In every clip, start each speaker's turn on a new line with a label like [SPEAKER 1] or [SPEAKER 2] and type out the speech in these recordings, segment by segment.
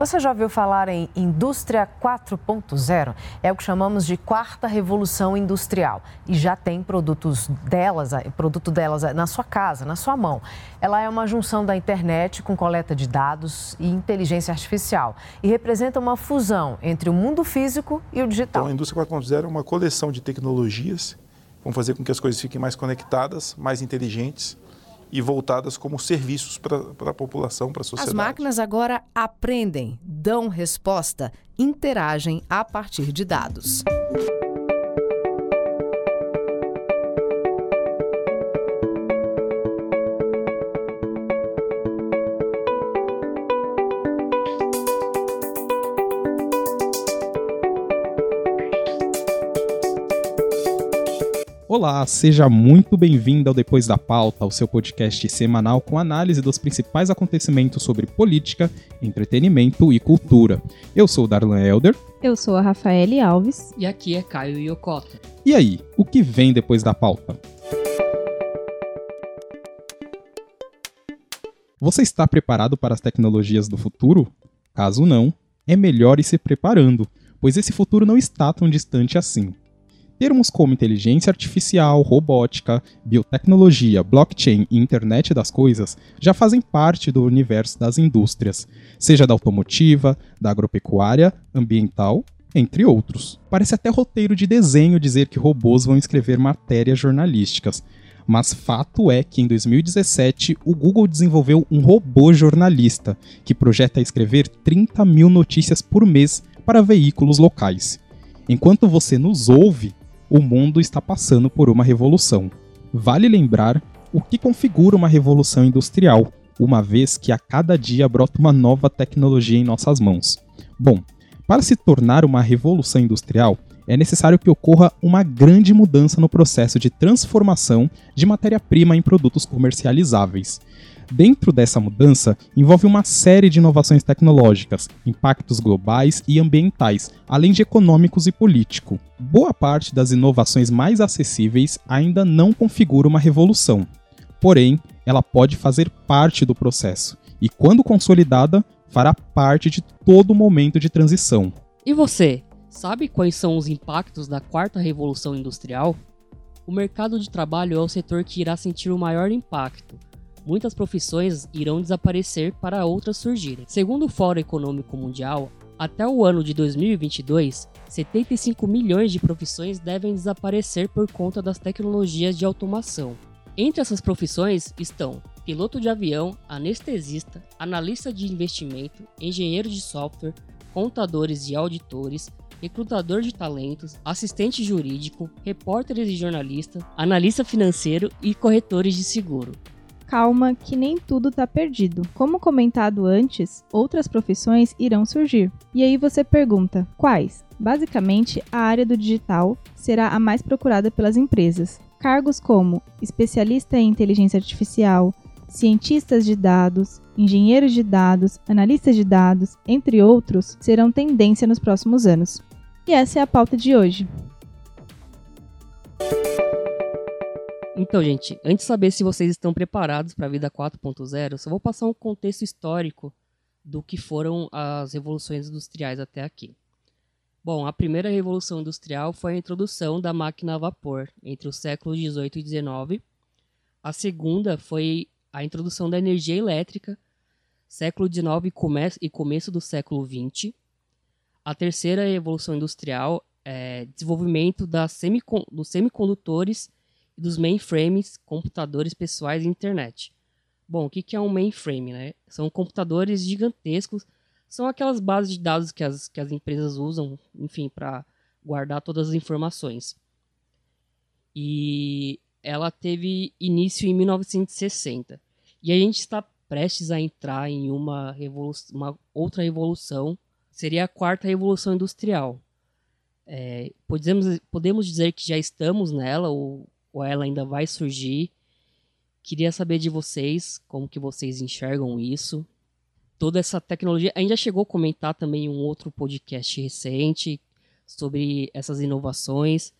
[SPEAKER 1] Você já ouviu falar em indústria 4.0? É o que chamamos de quarta revolução industrial e já tem produtos delas, produto delas na sua casa, na sua mão. Ela é uma junção da internet com coleta de dados e inteligência artificial e representa uma fusão entre o mundo físico e o digital.
[SPEAKER 2] Então, a indústria 4.0 é uma coleção de tecnologias que vão fazer com que as coisas fiquem mais conectadas, mais inteligentes e voltadas como serviços para a população, para a sociedade.
[SPEAKER 1] As máquinas agora aprendem, dão resposta, interagem a partir de dados.
[SPEAKER 3] Olá, seja muito bem-vindo ao Depois da Pauta, o seu podcast semanal com análise dos principais acontecimentos sobre política, entretenimento e cultura. Eu sou o Darlan Elder.
[SPEAKER 4] Eu sou a Rafaele Alves.
[SPEAKER 5] E aqui é Caio Yokota.
[SPEAKER 3] E aí, o que vem depois da pauta? Você está preparado para as tecnologias do futuro? Caso não, é melhor ir se preparando, pois esse futuro não está tão distante assim. Termos como inteligência artificial, robótica, biotecnologia, blockchain e internet das coisas já fazem parte do universo das indústrias, seja da automotiva, da agropecuária, ambiental, entre outros. Parece até roteiro de desenho dizer que robôs vão escrever matérias jornalísticas, mas fato é que em 2017 o Google desenvolveu um robô jornalista que projeta escrever 30 mil notícias por mês para veículos locais. Enquanto você nos ouve, o mundo está passando por uma revolução. Vale lembrar o que configura uma revolução industrial, uma vez que a cada dia brota uma nova tecnologia em nossas mãos. Bom, para se tornar uma revolução industrial, é necessário que ocorra uma grande mudança no processo de transformação de matéria-prima em produtos comercializáveis. Dentro dessa mudança, envolve uma série de inovações tecnológicas, impactos globais e ambientais, além de econômicos e político. Boa parte das inovações mais acessíveis ainda não configura uma revolução. Porém, ela pode fazer parte do processo e, quando consolidada, fará parte de todo momento de transição.
[SPEAKER 5] E você, sabe quais são os impactos da quarta revolução industrial? O mercado de trabalho é o setor que irá sentir o maior impacto muitas profissões irão desaparecer para outras surgirem. Segundo o Fórum Econômico Mundial, até o ano de 2022, 75 milhões de profissões devem desaparecer por conta das tecnologias de automação. Entre essas profissões estão piloto de avião, anestesista, analista de investimento, engenheiro de software, contadores e auditores, recrutador de talentos, assistente jurídico, repórteres e jornalistas, analista financeiro e corretores de seguro
[SPEAKER 4] calma que nem tudo está perdido. Como comentado antes, outras profissões irão surgir. E aí você pergunta: quais? Basicamente, a área do digital será a mais procurada pelas empresas. Cargos como especialista em inteligência artificial, cientistas de dados, engenheiros de dados, analistas de dados, entre outros, serão tendência nos próximos anos. E essa é a pauta de hoje.
[SPEAKER 5] Então, gente, antes de saber se vocês estão preparados para a vida 4.0, só vou passar um contexto histórico do que foram as revoluções industriais até aqui. Bom, a primeira revolução industrial foi a introdução da máquina a vapor entre os séculos 18 e 19. A segunda foi a introdução da energia elétrica, século 19 e, come começo do século 20. A terceira revolução industrial é desenvolvimento da semicon dos semicondutores e dos mainframes, computadores pessoais e internet. Bom, o que é um mainframe? Né? São computadores gigantescos, são aquelas bases de dados que as, que as empresas usam, enfim, para guardar todas as informações. E ela teve início em 1960. E a gente está prestes a entrar em uma, uma outra revolução, seria a quarta revolução industrial. É, podemos, podemos dizer que já estamos nela, ou ou ela ainda vai surgir. Queria saber de vocês, como que vocês enxergam isso. Toda essa tecnologia, a gente já chegou a comentar também um outro podcast recente sobre essas inovações.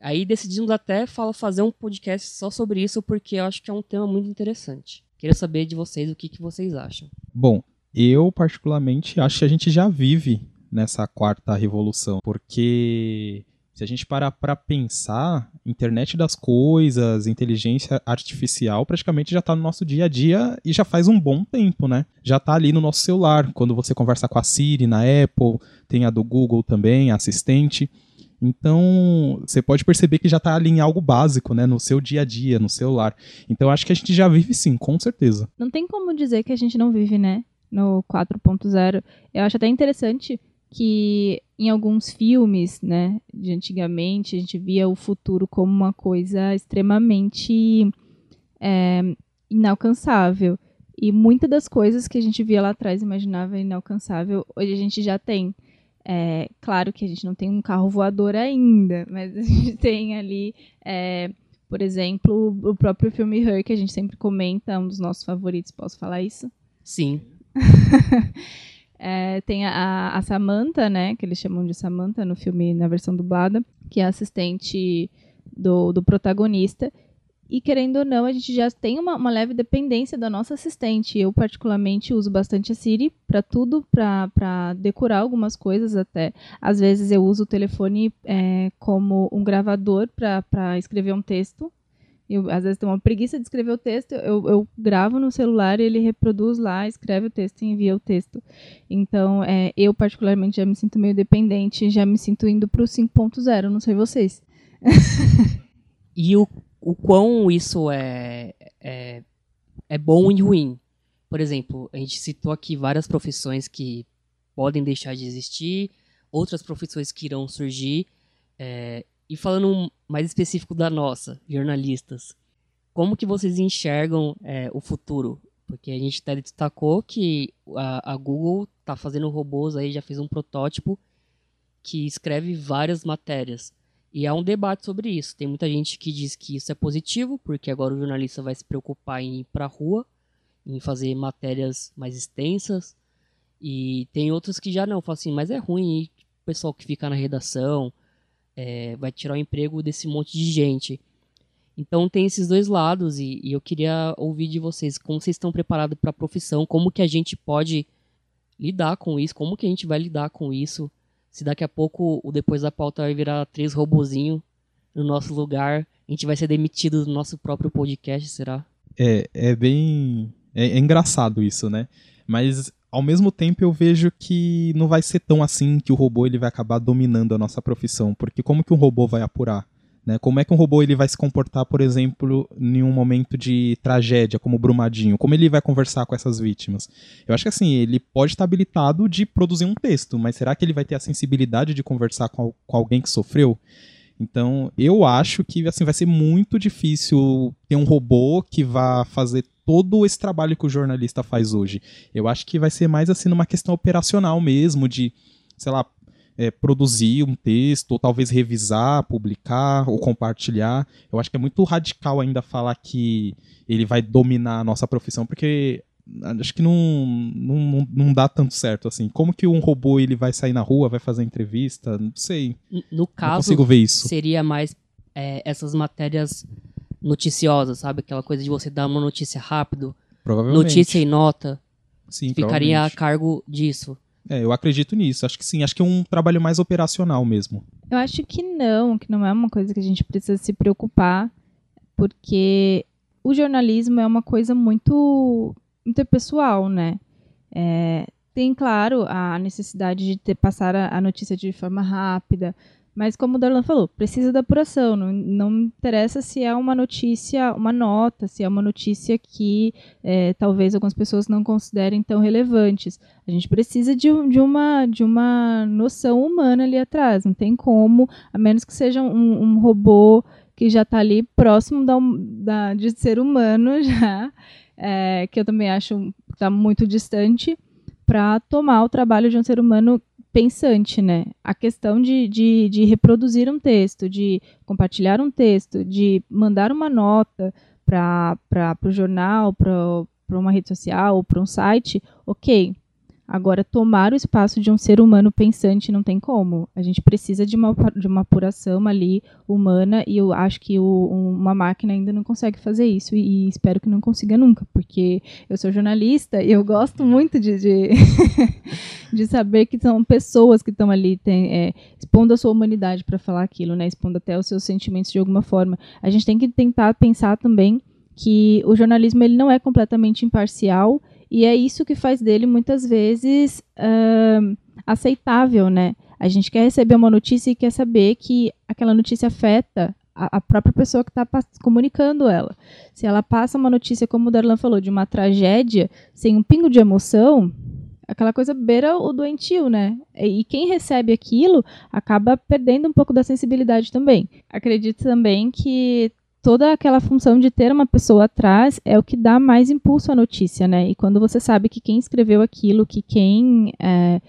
[SPEAKER 5] Aí decidimos até fazer um podcast só sobre isso, porque eu acho que é um tema muito interessante. Queria saber de vocês o que, que vocês acham.
[SPEAKER 3] Bom, Eu, particularmente, acho que a gente já vive nessa quarta revolução, porque se a gente parar para pensar, internet das coisas, inteligência artificial, praticamente já está no nosso dia a dia e já faz um bom tempo, né? Já está ali no nosso celular, quando você conversa com a Siri na Apple, tem a do Google também, a assistente. Então, você pode perceber que já está ali em algo básico, né? No seu dia a dia, no celular. Então, acho que a gente já vive sim, com certeza.
[SPEAKER 4] Não tem como dizer que a gente não vive, né? No 4.0. Eu acho até interessante que em alguns filmes, né, de antigamente, a gente via o futuro como uma coisa extremamente é, inalcançável. E muitas das coisas que a gente via lá atrás imaginava inalcançável, hoje a gente já tem. É, claro que a gente não tem um carro voador ainda, mas a gente tem ali, é, por exemplo, o próprio filme Her, que a gente sempre comenta, um dos nossos favoritos, posso falar isso?
[SPEAKER 5] Sim.
[SPEAKER 4] É, tem a, a Samantha, né? Que eles chamam de Samantha no filme, na versão dublada, que é assistente do, do protagonista. E querendo ou não, a gente já tem uma, uma leve dependência da nossa assistente. Eu, particularmente, uso bastante a Siri para tudo, para decorar algumas coisas até. Às vezes eu uso o telefone é, como um gravador para escrever um texto. Eu, às vezes, tenho uma preguiça de escrever o texto, eu, eu gravo no celular ele reproduz lá, escreve o texto e envia o texto. Então, é, eu, particularmente, já me sinto meio dependente, já me sinto indo para o 5.0, não sei vocês.
[SPEAKER 5] e o, o quão isso é, é, é bom e ruim? Por exemplo, a gente citou aqui várias profissões que podem deixar de existir, outras profissões que irão surgir. É, e falando mais específico da nossa, jornalistas, como que vocês enxergam é, o futuro? Porque a gente até destacou que a, a Google está fazendo robôs aí, já fez um protótipo que escreve várias matérias. E há um debate sobre isso. Tem muita gente que diz que isso é positivo, porque agora o jornalista vai se preocupar em ir para a rua, em fazer matérias mais extensas. E tem outros que já não, falam assim, mas é ruim o pessoal que fica na redação, é, vai tirar o emprego desse monte de gente. Então tem esses dois lados e, e eu queria ouvir de vocês como vocês estão preparados para a profissão, como que a gente pode lidar com isso, como que a gente vai lidar com isso, se daqui a pouco o depois da pauta vai virar três robozinho no nosso lugar, a gente vai ser demitido do nosso próprio podcast, será?
[SPEAKER 3] É, é bem é, é engraçado isso, né? Mas ao mesmo tempo eu vejo que não vai ser tão assim que o robô ele vai acabar dominando a nossa profissão, porque como que um robô vai apurar? Né? Como é que um robô ele vai se comportar, por exemplo, em um momento de tragédia, como o Brumadinho? Como ele vai conversar com essas vítimas? Eu acho que assim, ele pode estar habilitado de produzir um texto, mas será que ele vai ter a sensibilidade de conversar com, com alguém que sofreu? Então, eu acho que assim vai ser muito difícil ter um robô que vá fazer todo esse trabalho que o jornalista faz hoje. Eu acho que vai ser mais assim numa questão operacional mesmo, de, sei lá, é, produzir um texto, ou talvez revisar, publicar ou compartilhar. Eu acho que é muito radical ainda falar que ele vai dominar a nossa profissão, porque acho que não, não, não dá tanto certo assim. Como que um robô ele vai sair na rua, vai fazer entrevista? Não sei.
[SPEAKER 5] No caso, não
[SPEAKER 3] consigo ver isso.
[SPEAKER 5] seria mais é, essas matérias noticiosas, sabe? Aquela coisa de você dar uma notícia rápido, notícia e nota.
[SPEAKER 3] Sim,
[SPEAKER 5] ficaria a cargo disso.
[SPEAKER 3] É, eu acredito nisso. Acho que sim. Acho que é um trabalho mais operacional mesmo.
[SPEAKER 4] Eu acho que não, que não é uma coisa que a gente precisa se preocupar, porque o jornalismo é uma coisa muito interpessoal, né? É, tem, claro, a necessidade de ter, passar a, a, notícia de forma rápida, mas como o Darlan falou, precisa da apuração. Não, não interessa se é uma notícia, uma nota, se é uma notícia que é, talvez algumas pessoas não considerem tão relevantes. A gente precisa de, de, uma, de uma noção humana ali atrás. Não tem como, a menos que seja um, um robô que já está ali próximo da, da, de ser humano já é, que eu também acho que está muito distante, para tomar o trabalho de um ser humano pensante, né? A questão de, de, de reproduzir um texto, de compartilhar um texto, de mandar uma nota para o jornal, para uma rede social ou para um site, ok. Agora, tomar o espaço de um ser humano pensante não tem como. A gente precisa de uma, de uma apuração ali humana e eu acho que o, uma máquina ainda não consegue fazer isso e, e, espero que não consiga nunca, porque eu sou jornalista e eu gosto muito de, de, de saber que são pessoas que estão ali tem, é, expondo a sua humanidade para falar aquilo, né? expondo até os seus sentimentos de alguma forma. A gente tem que tentar pensar também que o jornalismo ele não é completamente imparcial e é isso que faz dele muitas vezes uh, aceitável, né? A gente quer receber uma notícia e quer saber que aquela notícia afeta a, a própria pessoa que está comunicando ela. Se ela passa uma notícia, como o Darlan falou, de uma tragédia, sem um pingo de emoção, aquela coisa beira o doentio, né? E quem recebe aquilo acaba perdendo um pouco da sensibilidade também. Acredito também que toda aquela função de ter uma pessoa atrás é o que dá mais impulso à notícia, né? E quando você sabe que quem escreveu aquilo, que quem, é,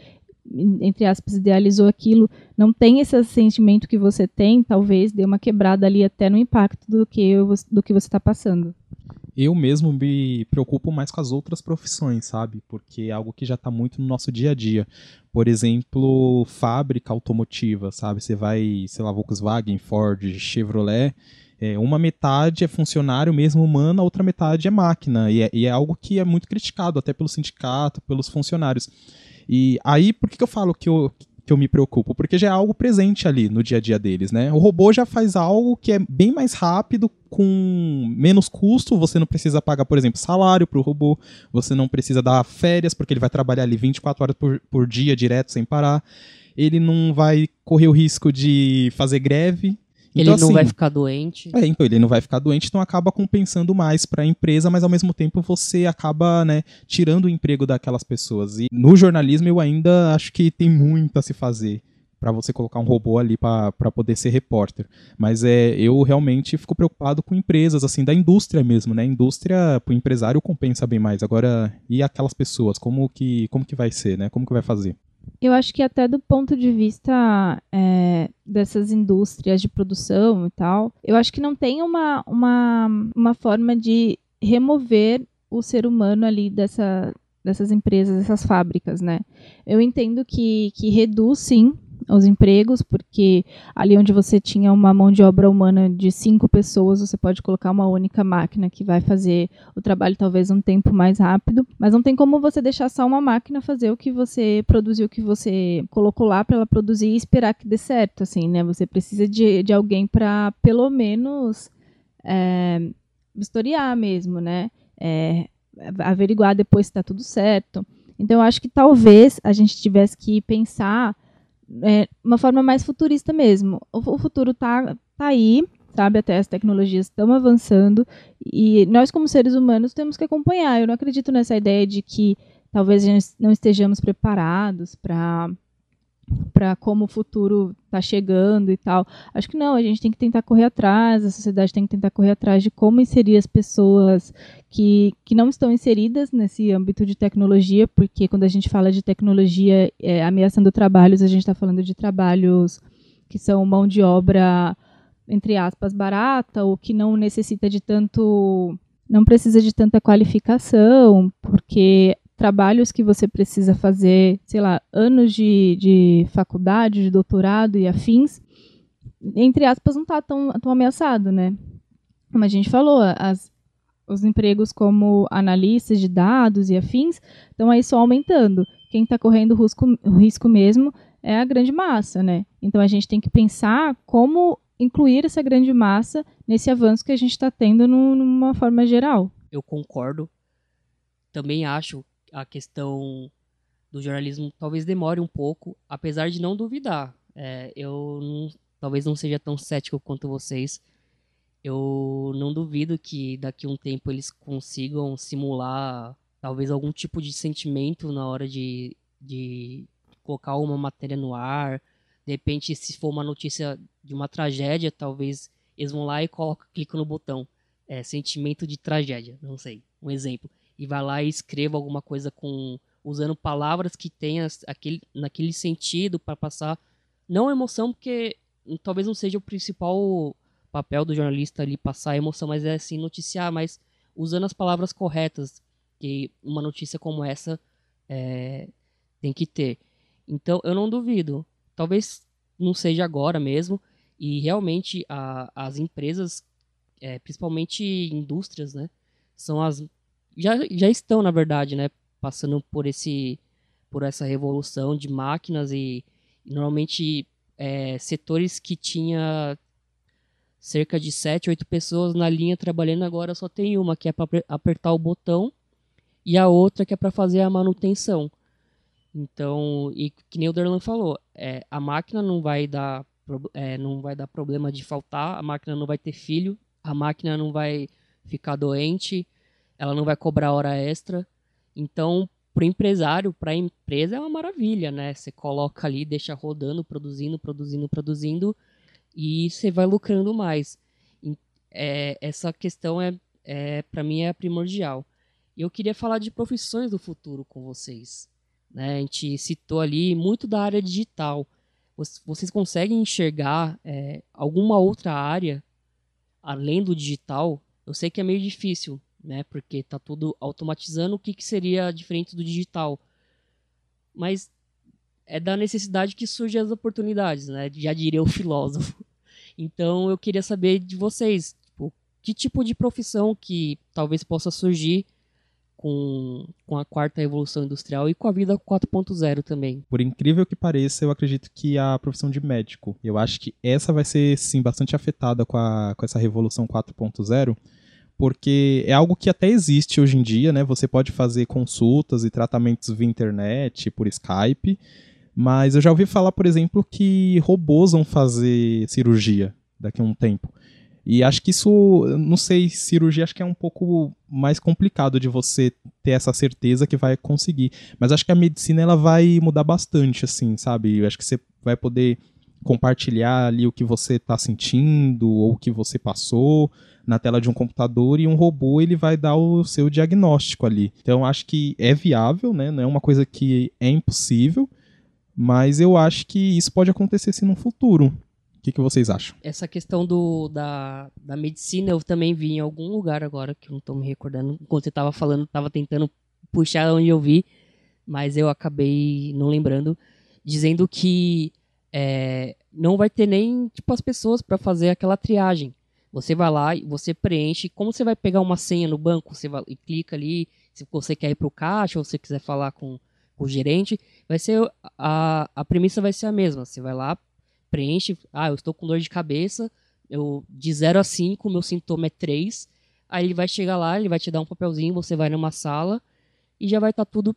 [SPEAKER 4] entre aspas, idealizou aquilo, não tem esse sentimento que você tem, talvez dê uma quebrada ali até no impacto do que, do que você está passando.
[SPEAKER 3] Eu mesmo me preocupo mais com as outras profissões, sabe? Porque é algo que já está muito no nosso dia a dia. Por exemplo, fábrica automotiva, sabe? Você vai, sei lá, Volkswagen, Ford, Chevrolet, é, uma metade é funcionário mesmo humano, a outra metade é máquina. E é, e é, algo que é muito criticado, até pelo sindicato, pelos funcionários. E aí, por que, que eu falo que eu, que eu me preocupo? Porque já é algo presente ali no dia a dia deles, né? O robô já faz algo que é bem mais rápido, com menos custo, você não precisa pagar, por exemplo, salário para o robô, você não precisa dar férias, porque ele vai trabalhar ali 24 horas por, por dia, direto, sem parar. Ele não vai correr o risco de fazer greve,
[SPEAKER 5] então, ele não assim, vai ficar doente.
[SPEAKER 3] É, então ele não vai ficar doente, então acaba compensando mais para a empresa, mas ao mesmo tempo você acaba, né, tirando o emprego daquelas pessoas. E no jornalismo eu ainda acho que tem muito a se fazer para você colocar um robô ali para poder ser repórter. Mas é, eu realmente fico preocupado com empresas, assim, da indústria mesmo, né? Indústria, o empresário compensa bem mais. Agora, e aquelas pessoas, como que, como que vai ser, né? Como que vai fazer?
[SPEAKER 4] Eu acho que até do ponto de vista é, dessas indústrias de produção e tal, eu acho que não tem uma, uma, uma forma de remover o ser humano ali dessa, dessas empresas, dessas fábricas, né? Eu entendo que, que reduz, sim, os empregos, porque ali onde você tinha uma mão de obra humana de cinco pessoas, você pode colocar uma única máquina que vai fazer o trabalho talvez um tempo mais rápido, mas não tem como você deixar só uma máquina fazer o que você produziu, o que você colocou lá para ela produzir e esperar que dê certo, assim, né? Você precisa de, de alguém para pelo menos é, historiar mesmo, né? É, averiguar depois se está tudo certo. Então, eu acho que talvez a gente tivesse que pensar é, uma forma mais futurista mesmo. O, o futuro tá, tá aí, sabe? Até as tecnologias estão avançando e nós, como seres humanos, temos que acompanhar. Eu não acredito nessa ideia de que talvez não estejamos preparados para para como o futuro está chegando e tal. Acho que não, a gente tem que tentar correr atrás, a sociedade tem que tentar correr atrás de como inserir as pessoas que, que não estão inseridas nesse âmbito de tecnologia, porque quando a gente fala de tecnologia é, ameaçando trabalhos, a gente está falando de trabalhos que são mão de obra, entre aspas, barata, ou que não necessita de tanto. não precisa de tanta qualificação, porque trabalhos que você precisa fazer, sei lá, anos de, de faculdade, de doutorado e afins, entre aspas, não está tão, tão ameaçado, né? Como a gente falou, as, os empregos como analistas de dados e afins estão aí só aumentando. Quem está correndo risco, risco mesmo é a grande massa, né? Então a gente tem que pensar como incluir essa grande massa nesse avanço que a gente está tendo no, numa forma geral.
[SPEAKER 5] Eu concordo. Também acho a questão do jornalismo talvez demore um pouco, apesar de não duvidar. É, eu não, talvez não seja tão cético quanto vocês. Eu não duvido que daqui a um tempo eles consigam simular talvez algum tipo de sentimento na hora de, de colocar uma matéria no ar. De repente, se for uma notícia de uma tragédia, talvez eles vão lá e colocam, clicam no botão. É, sentimento de tragédia, não sei, um exemplo e vai lá e escreva alguma coisa com usando palavras que tenha aquele, naquele sentido para passar não emoção, porque talvez não seja o principal papel do jornalista ali passar emoção, mas é assim noticiar, mas usando as palavras corretas, que uma notícia como essa é, tem que ter. Então, eu não duvido. Talvez não seja agora mesmo. E realmente a, as empresas, é, principalmente indústrias, né? São as. Já, já estão, na verdade, né? Passando por esse por essa revolução de máquinas e, e normalmente é, setores que tinha cerca de 7, 8 pessoas na linha trabalhando, agora só tem uma que é para apertar o botão e a outra que é para fazer a manutenção. Então, e que nem o Derlan falou, é, a máquina não vai dar é, não vai dar problema de faltar, a máquina não vai ter filho, a máquina não vai ficar doente, ela não vai cobrar hora extra. Então, para o empresário, para a empresa é uma maravilha, né? Você coloca ali, deixa rodando, produzindo, produzindo, produzindo, e você vai lucrando mais. É, essa questão é, é para mim é primordial. Eu queria falar de profissões do futuro com vocês. Né? A gente citou ali muito da área digital. Vocês conseguem enxergar é, alguma outra área além do digital? Eu sei que é meio difícil, né? Porque tá tudo automatizando. O que, que seria diferente do digital? Mas é da necessidade que surgem as oportunidades, né? Já diria o filósofo. Então eu queria saber de vocês, tipo, que tipo de profissão que talvez possa surgir com, com a quarta revolução industrial e com a vida 4.0 também.
[SPEAKER 3] Por incrível que pareça, eu acredito que a profissão de médico, eu acho que essa vai ser sim bastante afetada com, a, com essa revolução 4.0, porque é algo que até existe hoje em dia, né? Você pode fazer consultas e tratamentos via internet, por Skype, mas eu já ouvi falar, por exemplo, que robôs vão fazer cirurgia daqui a um tempo. E acho que isso, não sei, cirurgia acho que é um pouco mais complicado de você ter essa certeza que vai conseguir. Mas acho que a medicina ela vai mudar bastante, assim, sabe? Eu acho que você vai poder compartilhar ali o que você está sentindo ou o que você passou na tela de um computador e um robô ele vai dar o seu diagnóstico ali. Então acho que é viável, né? Não é uma coisa que é impossível, mas eu acho que isso pode acontecer sim no futuro. O que, que vocês acham?
[SPEAKER 5] Essa questão do, da, da medicina eu também vi em algum lugar agora, que eu não estou me recordando. Enquanto você estava falando, estava tentando puxar onde eu vi, mas eu acabei não lembrando, dizendo que é, não vai ter nem tipo as pessoas para fazer aquela triagem. Você vai lá e você preenche. Como você vai pegar uma senha no banco, você vai e clica ali. Se você quer ir para o caixa ou você quiser falar com, com o gerente, vai ser a, a premissa vai ser a mesma. Você vai lá, preenche, ah, eu estou com dor de cabeça, eu de 0 a 5, meu sintoma é 3. Aí ele vai chegar lá, ele vai te dar um papelzinho, você vai numa sala e já vai estar tá tudo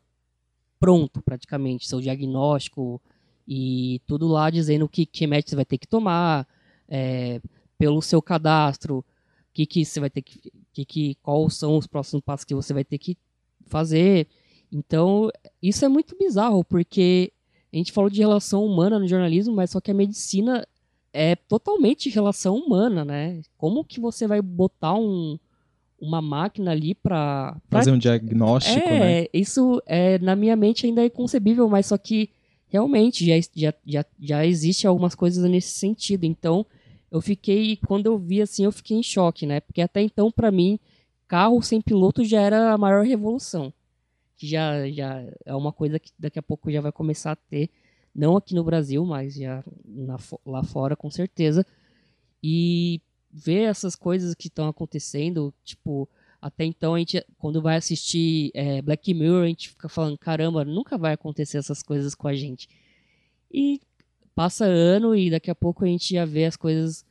[SPEAKER 5] pronto, praticamente, seu diagnóstico e tudo lá dizendo que, que remédio você vai ter que tomar, é, pelo seu cadastro, que que você vai ter que, que, que quais são os próximos passos que você vai ter que fazer. Então, isso é muito bizarro, porque a gente falou de relação humana no jornalismo, mas só que a medicina é totalmente relação humana, né? Como que você vai botar um, uma máquina ali para
[SPEAKER 3] fazer um diagnóstico,
[SPEAKER 5] é,
[SPEAKER 3] né?
[SPEAKER 5] Isso é na minha mente ainda é inconcebível, mas só que realmente já, já, já, já existe algumas coisas nesse sentido. Então, eu fiquei quando eu vi assim, eu fiquei em choque, né? Porque até então para mim, carro sem piloto já era a maior revolução que já, já é uma coisa que daqui a pouco já vai começar a ter, não aqui no Brasil, mas já na, lá fora com certeza. E ver essas coisas que estão acontecendo, tipo, até então a gente, quando vai assistir é, Black Mirror, a gente fica falando, caramba, nunca vai acontecer essas coisas com a gente. E passa ano e daqui a pouco a gente já vê as coisas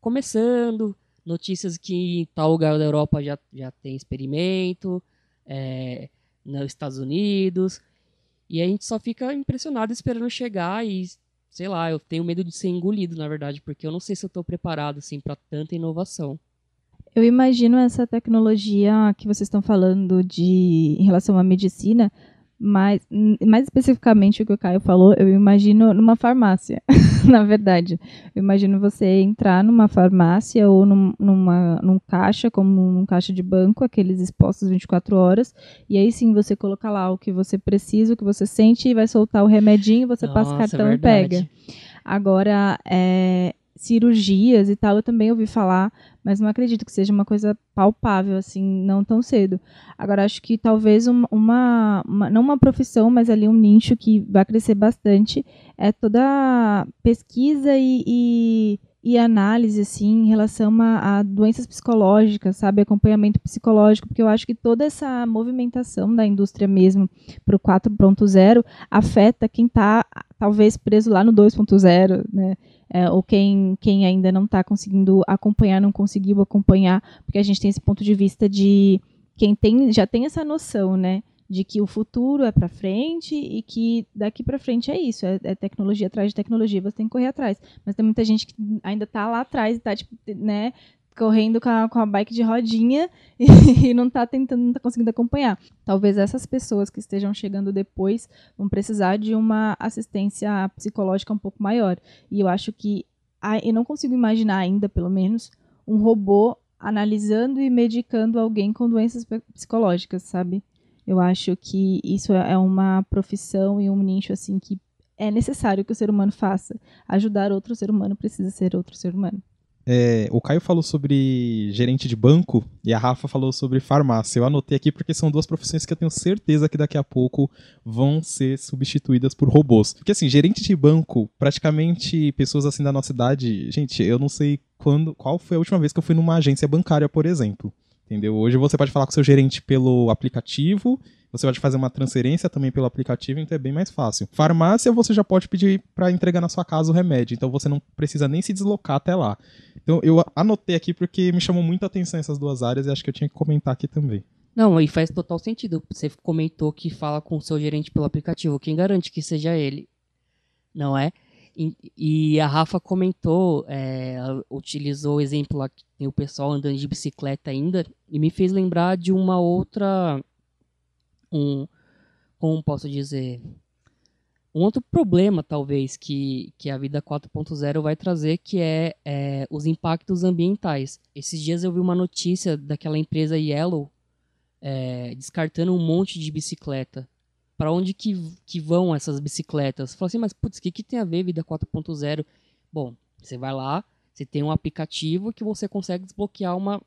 [SPEAKER 5] começando, notícias que em tal lugar da Europa já, já tem experimento, é, nos Estados Unidos. E a gente só fica impressionado esperando chegar e, sei lá, eu tenho medo de ser engolido, na verdade, porque eu não sei se eu estou preparado assim para tanta inovação.
[SPEAKER 4] Eu imagino essa tecnologia que vocês estão falando de em relação à medicina mais, mais especificamente o que o Caio falou, eu imagino numa farmácia, na verdade. Eu imagino você entrar numa farmácia ou num, numa, num caixa, como um caixa de banco, aqueles expostos 24 horas, e aí sim você coloca lá o que você precisa, o que você sente, e vai soltar o remedinho, você Nossa, passa o cartão e pega. Agora, é, cirurgias e tal, eu também ouvi falar, mas não acredito que seja uma coisa palpável, assim, não tão cedo. Agora, acho que talvez uma, uma, não uma profissão, mas ali um nicho que vai crescer bastante é toda pesquisa e, e e análise assim em relação a, a, doenças psicológicas, sabe, acompanhamento psicológico, porque eu acho que toda essa movimentação da indústria mesmo para o 4.0 afeta quem está talvez preso lá no 2.0, né? É, ou quem, quem ainda não está conseguindo acompanhar, não conseguiu acompanhar, porque a gente tem esse ponto de vista de quem tem, já tem essa noção, né? de que o futuro é para frente e que daqui para frente é isso, é, é, tecnologia atrás de tecnologia, você tem que correr atrás. Mas tem muita gente que ainda está lá atrás e está tipo, né, correndo com a, com a bike de rodinha e, e não está tentando, não tá conseguindo acompanhar. Talvez essas pessoas que estejam chegando depois vão precisar de uma assistência psicológica um pouco maior. E eu acho que eu não consigo imaginar ainda, pelo menos, um robô analisando e medicando alguém com doenças psicológicas, sabe? Eu acho que isso é, é uma profissão e um nicho assim que é necessário que o ser humano faça. Ajudar outro ser humano precisa ser outro ser humano.
[SPEAKER 3] É, o Caio falou sobre gerente de banco e a Rafa falou sobre farmácia. Eu anotei aqui porque são duas profissões que eu tenho certeza que daqui a pouco vão ser substituídas por robôs. Porque assim, gerente de banco, praticamente pessoas assim da nossa idade, gente, eu não sei quando, qual foi a última vez que eu fui numa agência bancária, por exemplo. Entendeu? Hoje você pode falar com seu gerente pelo aplicativo, você pode fazer uma transferência também pelo aplicativo, então é bem mais fácil. Farmácia você já pode pedir para entregar na sua casa o remédio, então você não precisa nem se deslocar até lá. Então eu anotei aqui porque me chamou muita atenção essas duas áreas e acho que eu tinha que comentar aqui também.
[SPEAKER 5] Não, e faz total sentido. Você comentou que fala com o seu gerente pelo aplicativo. Quem garante que seja ele? Não é? E, a Rafa comentou, é, utilizou o exemplo lá que tem o pessoal andando de bicicleta ainda, e me fez lembrar de uma outra. Um, como posso dizer? Um outro problema, talvez, que, que a vida 4.0 vai trazer, que é, é, os impactos ambientais. Esses dias eu vi uma notícia daquela empresa Yellow é, descartando um monte de bicicleta para onde que, que vão essas bicicletas? Fala assim, mas putz, o que, que tem a ver vida 4.0? Bom, você vai lá, você tem um aplicativo que você consegue desbloquear uma,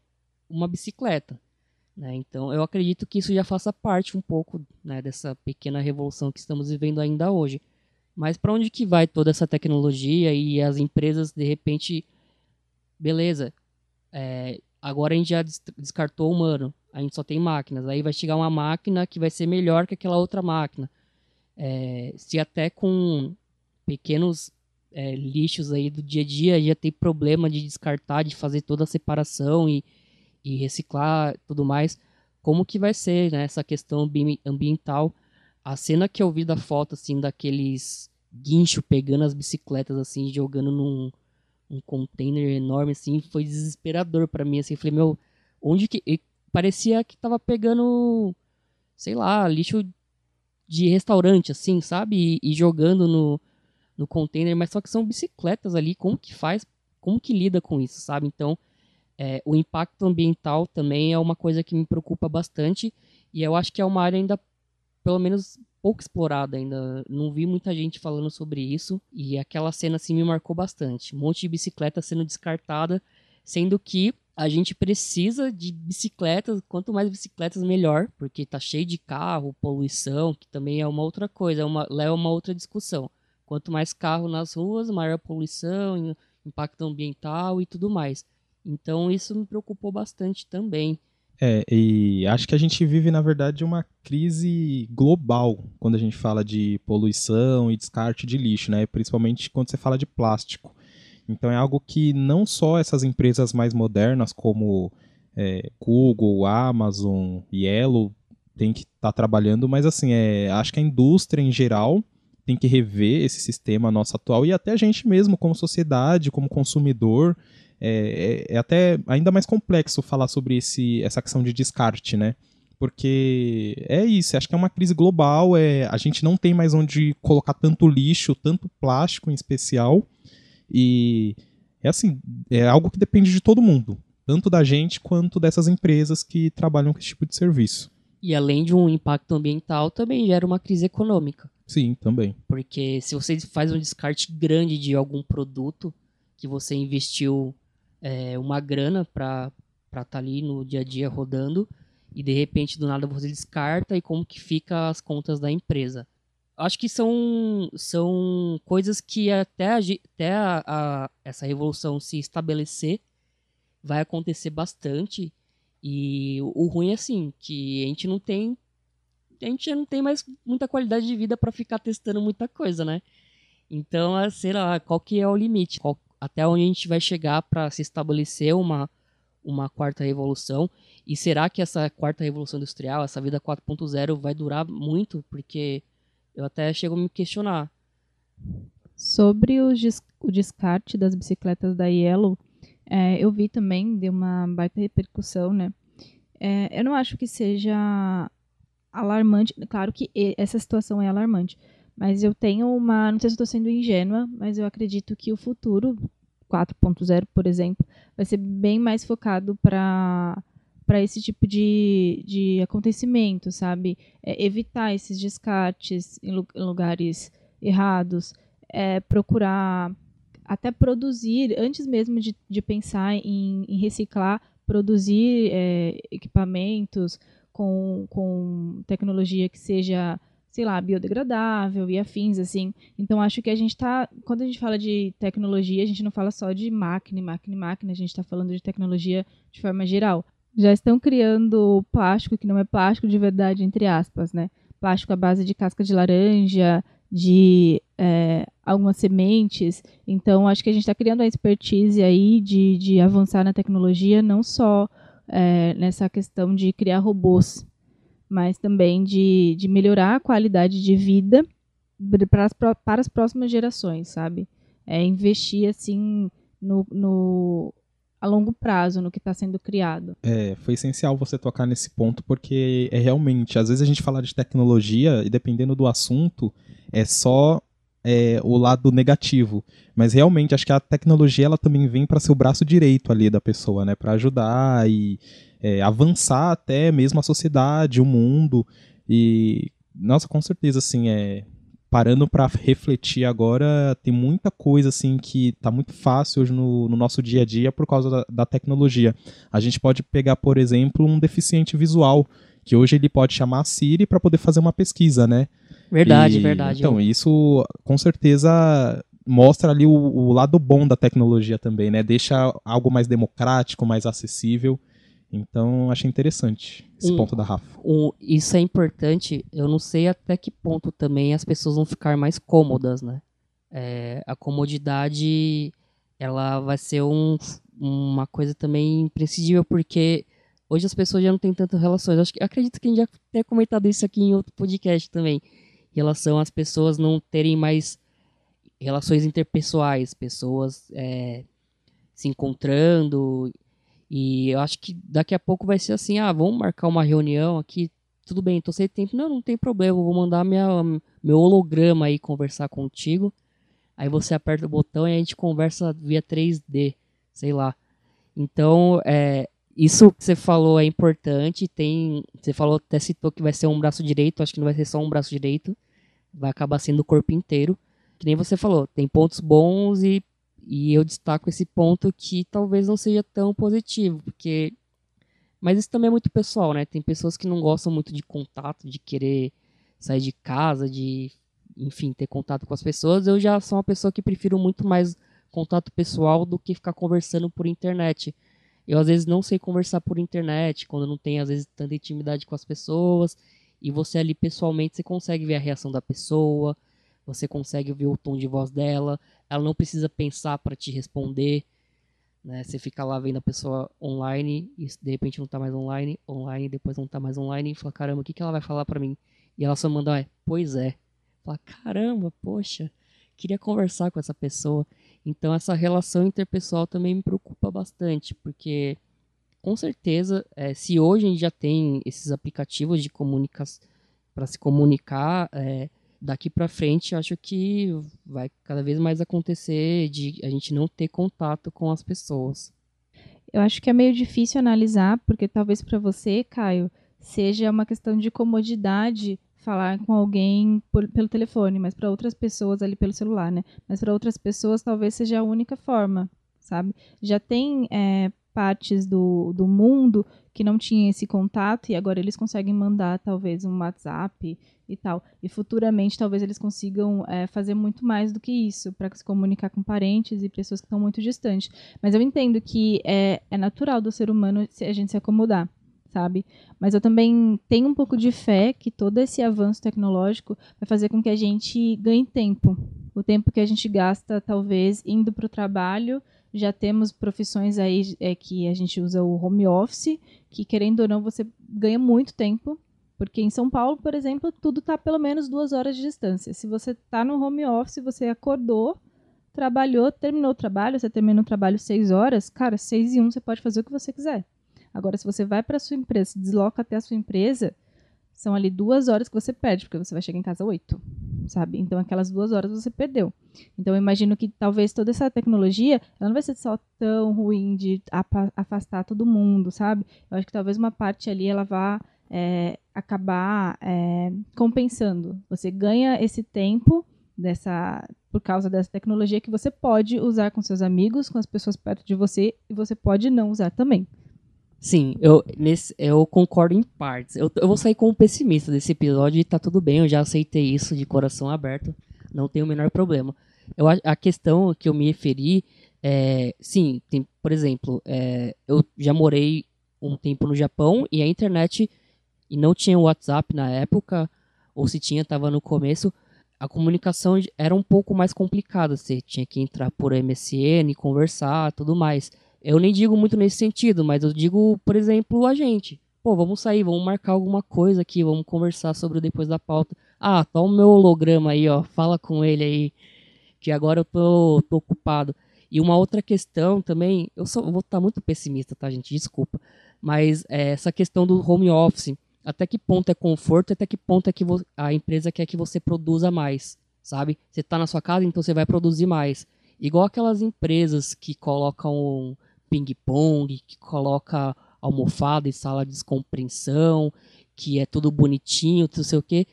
[SPEAKER 5] uma bicicleta. Né? Então, eu acredito que isso já faça parte um pouco né, dessa pequena revolução que estamos vivendo ainda hoje. Mas para onde que vai toda essa tecnologia e as empresas, de repente, beleza, é, agora a gente já descartou o humano a gente só tem máquinas. Aí vai chegar uma máquina que vai ser melhor que aquela outra máquina. É, se até com pequenos é, lixos aí do dia a dia já tem problema de descartar, de fazer toda a separação e, e reciclar tudo mais, como que vai ser né, essa questão ambiental? A cena que eu vi da foto, assim, daqueles guincho pegando as bicicletas, assim, jogando num um container enorme, assim, foi desesperador para mim, assim, falei, meu, onde que parecia que tava pegando, sei lá, lixo de restaurante, assim, sabe? E, e, jogando no, no container, mas só que são bicicletas ali, como que faz, como que lida com isso, sabe? Então, é, o impacto ambiental também é uma coisa que me preocupa bastante e eu acho que é uma área ainda, pelo menos, pouco explorada ainda. Não vi muita gente falando sobre isso e aquela cena, assim, me marcou bastante. Um monte de bicicleta sendo descartada, sendo que a gente precisa de bicicletas, quanto mais bicicletas melhor, porque tá cheio de carro, poluição, que também é uma outra coisa, é uma, leva uma outra discussão. Quanto mais carro nas ruas, maior poluição, impacto ambiental e tudo mais. Então isso me preocupou bastante também.
[SPEAKER 3] É, e acho que a gente vive, na verdade, uma crise global quando a gente fala de poluição e descarte de lixo, né? Principalmente quando você fala de plástico. Então é algo que não só essas empresas mais modernas como é, Google, Amazon, Yellow tem que estar tá trabalhando, mas assim, é, acho que a indústria em geral tem que rever esse sistema nosso atual e até a gente mesmo como sociedade, como consumidor, é, é, é até ainda mais complexo falar sobre esse, essa questão de descarte, né? Porque é isso, acho que é uma crise global, é, a gente não tem mais onde colocar tanto lixo, tanto plástico em especial, e é assim, é algo que depende de todo mundo, tanto da gente quanto dessas empresas que trabalham com esse tipo de serviço.
[SPEAKER 5] E além de um impacto ambiental, também gera uma crise econômica.
[SPEAKER 3] Sim, também.
[SPEAKER 5] Porque se você faz um descarte grande de algum produto, que você investiu é, uma grana para estar tá ali no dia a dia rodando e de repente do nada você descarta e como que fica as contas da empresa. Acho que são, são coisas que até, a, até a, a, essa revolução se estabelecer vai acontecer bastante e o, o ruim é assim, que a gente não tem a gente não tem mais muita qualidade de vida para ficar testando muita coisa, né? Então, é, sei lá, qual que é o limite? Qual, até onde a gente vai chegar para se estabelecer uma, uma quarta revolução? E será que essa quarta revolução industrial, essa vida 4.0, vai durar muito? Porque eu até chego a me questionar.
[SPEAKER 4] Sobre o, o descarte das bicicletas da Yellow, é, eu vi também, deu uma baita repercussão, né? É, eu não acho que seja alarmante. Claro que essa situação é alarmante. Mas eu tenho uma. Não sei se estou sendo ingênua, mas eu acredito que o futuro, 4.0, por exemplo, vai ser bem mais focado para para esse tipo de, de acontecimento, sabe? É, evitar esses descartes em, em lugares errados, é, procurar até produzir, antes mesmo de, de pensar em, em reciclar, produzir é, equipamentos com, com tecnologia que seja sei lá, biodegradável e afins, assim. Então, acho que a gente está, quando a gente fala de tecnologia, a gente não fala só de máquina, máquina, máquina, a gente está falando de tecnologia de forma geral. Já estão criando plástico que não é plástico de verdade, entre aspas, né? Plástico à base de casca de laranja, de é, algumas sementes. Então, acho que a gente está criando a expertise aí de, de avançar na tecnologia, não só é, nessa questão de criar robôs, mas também de, de melhorar a qualidade de vida para as, para as próximas gerações, sabe? É investir assim no, no a longo prazo no que está sendo criado.
[SPEAKER 3] É, foi essencial você tocar nesse ponto porque é realmente, às vezes a gente fala de tecnologia e dependendo do assunto é só é, o lado negativo, mas realmente acho que a tecnologia ela também vem para ser o braço direito ali da pessoa, né, para ajudar e é, avançar até mesmo a sociedade, o mundo. E, nossa, com certeza, assim, é, parando para refletir agora, tem muita coisa assim que está muito fácil hoje no, no, nosso dia a dia por causa da, da, tecnologia. A gente pode pegar, por exemplo, um deficiente visual, que hoje ele pode chamar a Siri para poder fazer uma pesquisa, né?
[SPEAKER 5] Verdade, e, verdade.
[SPEAKER 3] Então, isso com certeza mostra ali o, o, lado bom da tecnologia também, né? Deixa algo mais democrático, mais acessível. Então, achei interessante esse um, ponto da Rafa.
[SPEAKER 5] Um, isso é importante. Eu não sei até que ponto também as pessoas vão ficar mais cômodas, né? É, a comodidade, ela vai ser um, uma coisa também imprescindível, porque hoje as pessoas já não têm tantas relações. Acho que, acredito que a gente já tenha comentado isso aqui em outro podcast também. Em relação às pessoas não terem mais relações interpessoais, pessoas é, se encontrando e eu acho que daqui a pouco vai ser assim, ah, vamos marcar uma reunião aqui, tudo bem, tô sem tempo. Não, não tem problema, vou mandar minha, meu holograma aí conversar contigo. Aí você aperta o botão e a gente conversa via 3D, sei lá. Então, é, isso que você falou é importante. Tem, você falou até citou que vai ser um braço direito, acho que não vai ser só um braço direito, vai acabar sendo o corpo inteiro. Que nem você falou, tem pontos bons e e eu destaco esse ponto que talvez não seja tão positivo, porque. Mas isso também é muito pessoal, né? Tem pessoas que não gostam muito de contato, de querer sair de casa, de, enfim, ter contato com as pessoas. Eu já sou uma pessoa que prefiro muito mais contato pessoal do que ficar conversando por internet. Eu às vezes não sei conversar por internet, quando não tenho às vezes tanta intimidade com as pessoas, e você ali pessoalmente você consegue ver a reação da pessoa, você consegue ver o tom de voz dela, ela não precisa pensar para te responder. Né? Você fica lá vendo a pessoa online e de repente não tá mais online, online, depois não tá mais online e fala, caramba, o que, que ela vai falar para mim? E ela só manda, é, pois é. Fala, caramba, poxa, queria conversar com essa pessoa. Então essa relação interpessoal também me preocupa bastante, porque com certeza, é, se hoje a gente já tem esses aplicativos de comunicação para se comunicar, é, daqui para frente acho que vai cada vez mais acontecer de a gente não ter contato com as pessoas.
[SPEAKER 4] Eu acho que é meio difícil analisar, porque talvez para você, Caio, seja uma questão de comodidade falar com alguém por, pelo telefone, mas para outras pessoas ali pelo celular, né? Mas para outras pessoas talvez seja a única forma, sabe? Já tem é, partes do, do mundo que não tinham esse contato e agora eles conseguem mandar talvez um WhatsApp e tal. E futuramente talvez eles consigam é, fazer muito mais do que isso para se comunicar com parentes e pessoas que estão muito distantes. Mas eu entendo que é, é natural do ser humano a gente se acomodar sabe? Mas eu também tenho um pouco de fé que todo esse avanço tecnológico vai fazer com que a gente ganhe tempo. O tempo que a gente gasta, talvez, indo para o trabalho, já temos profissões aí é, que a gente usa o home office, que querendo ou não, você ganha muito tempo. Porque em São Paulo, por exemplo, tudo está pelo menos duas horas de distância. Se você está no home office, você acordou, trabalhou, terminou o trabalho, você terminou o trabalho seis horas, cara, seis e um você pode fazer o que você quiser. Agora, se você vai para sua empresa, se desloca até a sua empresa, são ali duas horas que você perde, porque você vai chegar em casa oito, sabe? Então, aquelas duas horas você perdeu. Então, eu imagino que talvez toda essa tecnologia, ela não vai ser só tão ruim de afastar todo mundo, sabe? Eu acho que talvez uma parte ali, ela vá é, acabar é, compensando. Você ganha esse tempo dessa por causa dessa tecnologia que você pode usar com seus amigos, com as pessoas perto de você, e você pode não usar também.
[SPEAKER 5] Sim, eu, nesse, eu concordo em partes. Eu, eu vou sair como pessimista desse episódio e tá tudo bem, eu já aceitei isso de coração aberto, não tem o menor problema. Eu, a questão que eu me referi é, sim, tem, por exemplo, é, eu já morei um tempo no Japão e a internet, e não tinha WhatsApp na época, ou se tinha, estava no começo, a comunicação era um pouco mais complicada, você tinha que entrar por MSN, conversar, tudo mais. Eu nem digo muito nesse sentido, mas eu digo, por exemplo, a gente. Pô, vamos sair, vamos marcar alguma coisa aqui, vamos conversar sobre o depois da pauta. Ah, tá o meu holograma aí, ó. Fala com ele aí, que agora eu tô, tô ocupado. E uma outra questão também, eu, eu vou estar tá muito pessimista, tá, gente? Desculpa. Mas é, essa questão do home office, até que ponto é conforto, até que ponto é que a empresa quer que você produza mais, sabe? Você tá na sua casa, então você vai produzir mais. Igual aquelas empresas que colocam ping-pong, que coloca almofada e sala de descompreensão, que é tudo bonitinho, não sei o quê.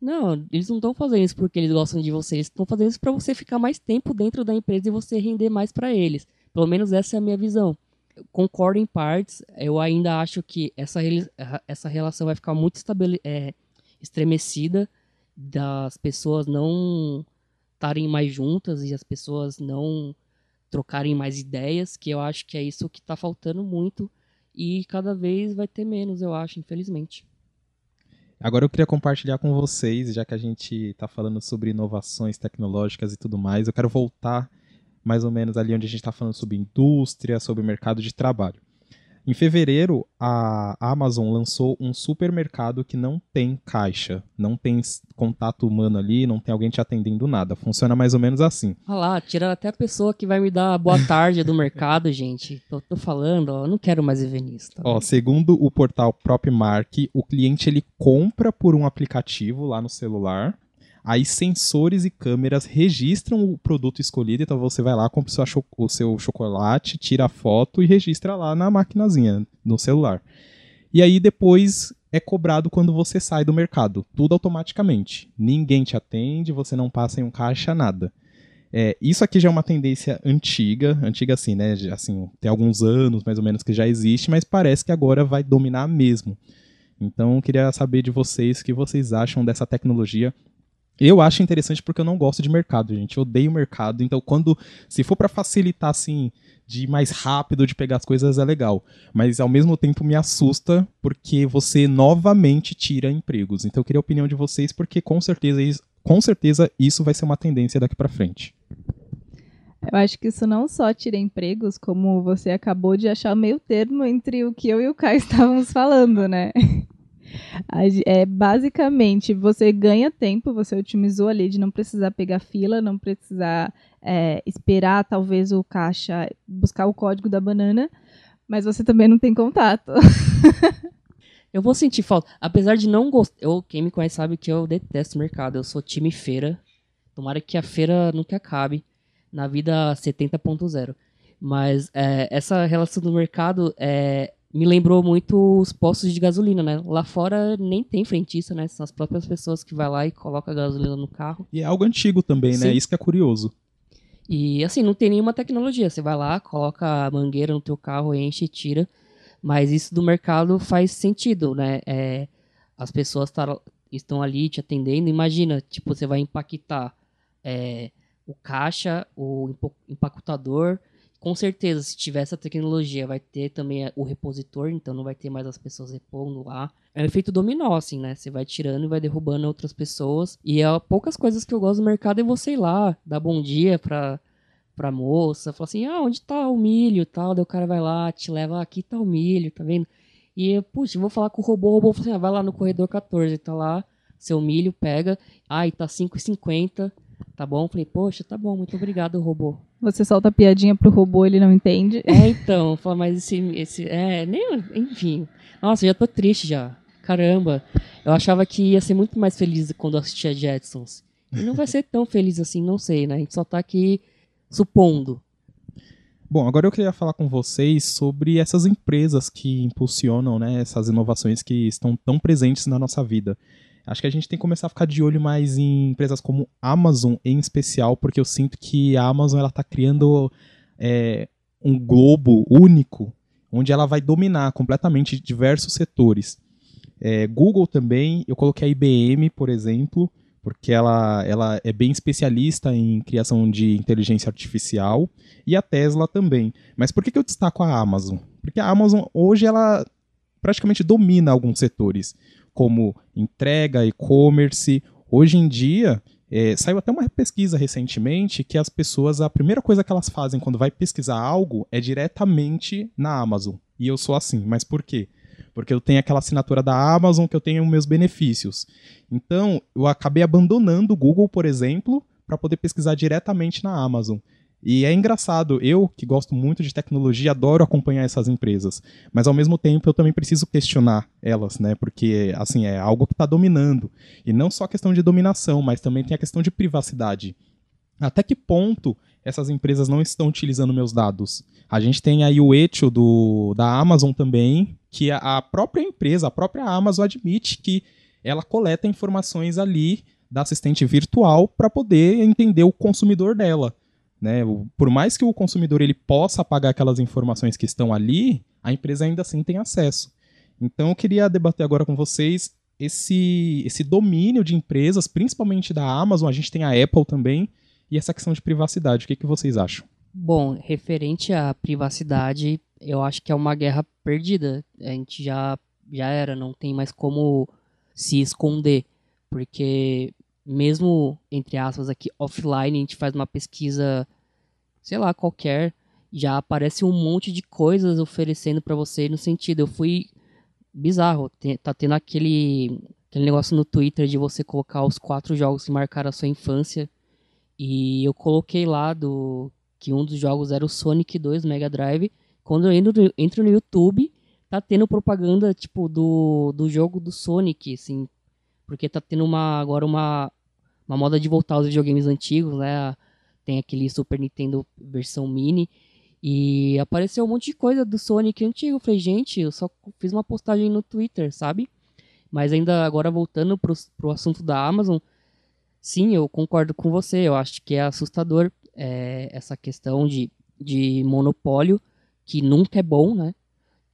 [SPEAKER 5] Não, eles não estão fazendo isso porque eles gostam de você, eles estão fazendo isso para você ficar mais tempo dentro da empresa e você render mais para eles. Pelo menos essa é a minha visão. Eu concordo em partes, eu ainda acho que essa, essa relação vai ficar muito é, estremecida das pessoas não estarem mais juntas e as pessoas não trocarem mais ideias, que eu acho que é isso que está faltando muito e cada vez vai ter menos, eu acho, infelizmente.
[SPEAKER 3] Agora eu queria compartilhar com vocês, já que a gente está falando sobre inovações tecnológicas e tudo mais, eu quero voltar mais ou menos ali onde a gente está falando sobre indústria, sobre mercado de trabalho. Em fevereiro, a Amazon lançou um supermercado que não tem caixa, não tem contato humano ali, não tem alguém te atendendo nada. Funciona mais ou menos assim.
[SPEAKER 5] Olha lá, tiraram até a pessoa que vai me dar boa tarde do mercado, gente. Tô, tô falando, ó, não quero mais viver nisso. Tá
[SPEAKER 3] ó, segundo o portal Propmark, o cliente ele compra por um aplicativo lá no celular Aí sensores e câmeras registram o produto escolhido, então você vai lá, compra o seu, o seu chocolate, tira a foto e registra lá na maquinazinha, no celular. E aí depois é cobrado quando você sai do mercado, tudo automaticamente. Ninguém te atende, você não passa em um caixa, nada. É, isso aqui já é uma tendência antiga, antiga assim, né? Assim, tem alguns anos mais ou menos que já existe, mas parece que agora vai dominar mesmo. Então, queria saber de vocês o que vocês acham dessa tecnologia eu acho interessante porque eu não gosto de mercado, gente. Eu odeio mercado. Então, quando. Se for para facilitar, assim, de ir mais rápido de pegar as coisas, é legal. Mas ao mesmo tempo me assusta porque você novamente tira empregos. Então, eu queria a opinião de vocês, porque com certeza, isso, com certeza isso vai ser uma tendência daqui para frente.
[SPEAKER 4] Eu acho que isso não só tira empregos, como você acabou de achar meio termo entre o que eu e o Caio estávamos falando, né? É, basicamente, você ganha tempo, você otimizou ali de não precisar pegar fila, não precisar é, esperar talvez o caixa buscar o código da banana, mas você também não tem contato.
[SPEAKER 5] eu vou sentir falta. Apesar de não gostar. Quem me conhece sabe que eu detesto mercado. Eu sou time feira. Tomara que a feira nunca acabe na vida 70.0. Mas é, essa relação do mercado é, me lembrou muito os postos de gasolina, né? Lá fora nem tem frentista, né? São as próprias pessoas que vai lá e coloca a gasolina no carro.
[SPEAKER 3] E é algo antigo também, né?
[SPEAKER 5] Sim.
[SPEAKER 3] Isso que é curioso.
[SPEAKER 5] E assim, não tem nenhuma tecnologia. Você vai lá, coloca a mangueira no teu carro, enche e tira. Mas isso do mercado faz sentido, né? É, as pessoas tar- estão ali te atendendo. Imagina, tipo, você vai empaquetar é, o caixa, o empacotador. Com certeza, se tiver essa tecnologia, vai ter também é, o repositor, então não vai ter mais as pessoas repondo lá. É um efeito dominó, assim, né? Você vai tirando e vai derrubando outras pessoas. E é poucas coisas que eu gosto do mercado é você ir lá, dar bom dia pra, pra moça, falar assim, ah, onde tá o milho e tal? Daí o cara vai lá, te leva, "Ah, aqui tá o milho, tá vendo? E, puxa, vou falar com o robô, o robô fala assim, ah, vai lá no corredor 14, tá lá, seu milho, pega, ai, tá 5,50, tá bom? Falei, poxa, tá bom, muito obrigado, robô.
[SPEAKER 4] Você solta a piadinha pro robô, ele não entende.
[SPEAKER 5] É, então, fala, mas esse, esse, é, nem, enfim. Nossa, já tô triste já. Caramba, eu achava que ia ser muito mais feliz quando eu assistia Jetsons. E não vai ser tão feliz assim, não sei, né? A gente só tá aqui supondo.
[SPEAKER 3] Bom, agora eu queria falar com vocês sobre essas empresas que impulsionam né, essas inovações que estão tão presentes na nossa vida. Acho que a gente tem que começar a ficar de olho mais em empresas como Amazon, em especial, porque eu sinto que a Amazon ela está criando é, um globo único, onde ela vai dominar completamente diversos setores. É, Google também, eu coloquei a IBM, por exemplo, porque ela, ela é bem especialista em criação de inteligência artificial, e a Tesla também. Mas por que, que eu destaco a Amazon? Porque a Amazon hoje ela praticamente domina alguns setores, como entrega, e-commerce. Hoje em dia, é, saiu até uma pesquisa recentemente que as pessoas, a primeira coisa que elas fazem quando vai pesquisar algo é diretamente na Amazon. E eu sou assim, mas por quê? Porque eu tenho aquela assinatura da Amazon que eu tenho meus benefícios. Então, eu acabei abandonando o Google, por exemplo, para poder pesquisar diretamente na Amazon. E é engraçado, eu que gosto muito de tecnologia, adoro acompanhar essas empresas, mas ao mesmo tempo eu também preciso questionar elas, né? Porque assim, é algo que está dominando. E não só a questão de dominação, mas também tem a questão de privacidade. Até que ponto essas empresas não estão utilizando meus dados? A gente tem aí o Etio do, da Amazon também, que a, a própria empresa, a própria Amazon admite que ela coleta informações ali da assistente virtual para poder entender o consumidor dela. Né? Por mais que o consumidor ele possa apagar aquelas informações que estão ali, a empresa ainda assim tem acesso. Então eu queria debater agora com vocês esse, esse domínio de empresas, principalmente da Amazon, a gente tem a Apple também, e essa questão de privacidade. O que, que vocês acham?
[SPEAKER 5] Bom, referente à privacidade, eu acho que é uma guerra perdida. A gente já, já era, não tem mais como se esconder. Porque mesmo, entre aspas, aqui offline, a gente faz uma pesquisa, sei lá, qualquer, já aparece um monte de coisas oferecendo pra você no sentido. Eu fui bizarro. Tá tendo aquele, aquele negócio no Twitter de você colocar os quatro jogos que marcaram a sua infância. E eu coloquei lá do que um dos jogos era o Sonic 2 Mega Drive. Quando eu entro, entro no YouTube, tá tendo propaganda, tipo, do, do jogo do Sonic, assim. Porque tá tendo uma, agora uma, uma moda de voltar aos videogames antigos, né? Tem aquele Super Nintendo versão mini. E apareceu um monte de coisa do Sonic antigo. Eu falei, gente, eu só fiz uma postagem no Twitter, sabe? Mas ainda agora voltando pro, pro assunto da Amazon, sim, eu concordo com você. Eu acho que é assustador é, essa questão de, de monopólio, que nunca é bom, né?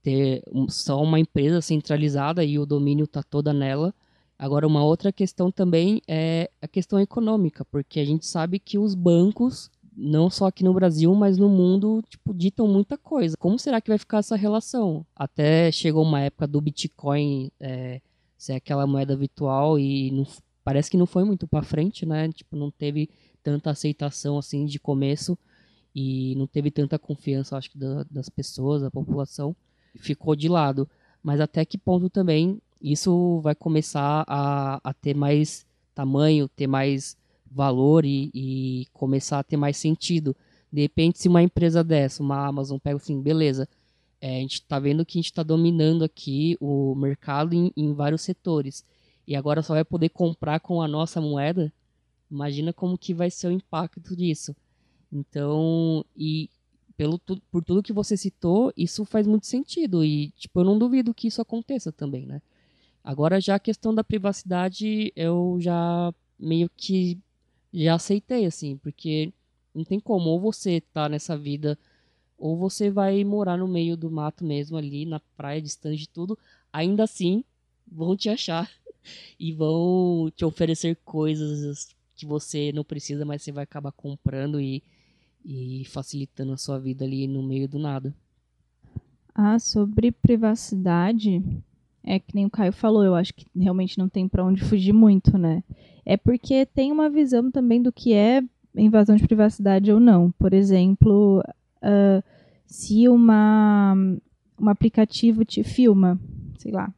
[SPEAKER 5] Ter só uma empresa centralizada e o domínio tá toda nela. Agora, uma outra questão também é a questão econômica, porque a gente sabe que os bancos, não só aqui no Brasil, mas no mundo, tipo, ditam muita coisa. Como será que vai ficar essa relação? Até chegou uma época do Bitcoin é, ser aquela moeda virtual e não, parece que não foi muito para frente, né? Tipo, não teve tanta aceitação assim de começo e não teve tanta confiança, acho que da- das pessoas, da população, ficou de lado. Mas até que ponto também isso vai começar a, a ter mais tamanho, ter mais valor e, e começar a ter mais sentido. De repente, se uma empresa dessa, uma Amazon, pega assim, beleza, é, a gente está vendo que a gente está dominando aqui o mercado em, em vários setores e agora só vai poder comprar com a nossa moeda, imagina como que vai ser o impacto disso. Então, e pelo por tudo que você citou, isso faz muito sentido. E, tipo, eu não duvido que isso aconteça também, né? Agora, já a questão da privacidade, eu já meio que já aceitei, assim, porque não tem como, ou você tá nessa vida, ou você vai morar no meio do mato mesmo, ali, na praia, distante de tudo. Ainda assim, vão te achar e vão te oferecer coisas que você não precisa, mas você vai acabar comprando e e facilitando a sua vida ali no meio do nada.
[SPEAKER 4] Ah, sobre privacidade, é que nem o Caio falou, eu acho que realmente não tem para onde fugir muito, né? É porque tem uma visão também do que é invasão de privacidade ou não. Por exemplo, uh, se uma, um aplicativo te filma, sei lá,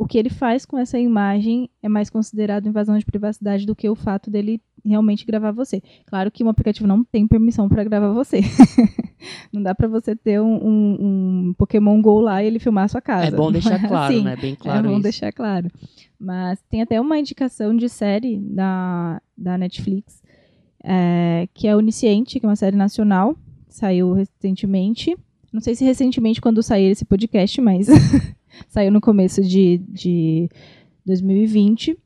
[SPEAKER 4] o que ele faz com essa imagem é mais considerado invasão de privacidade do que o fato dele realmente gravar você. Claro que um aplicativo não tem permissão para gravar você. não dá para você ter um, um, um, Pokémon Go lá e ele filmar a sua casa.
[SPEAKER 5] É bom deixar claro, Sim, né? Bem claro.
[SPEAKER 4] É bom
[SPEAKER 5] isso.
[SPEAKER 4] deixar claro. Mas tem até uma indicação de série da, da Netflix, é, que é Onisciente, que é uma série nacional, saiu recentemente. Não sei se recentemente quando sair esse podcast, mas saiu no começo de, de 2020.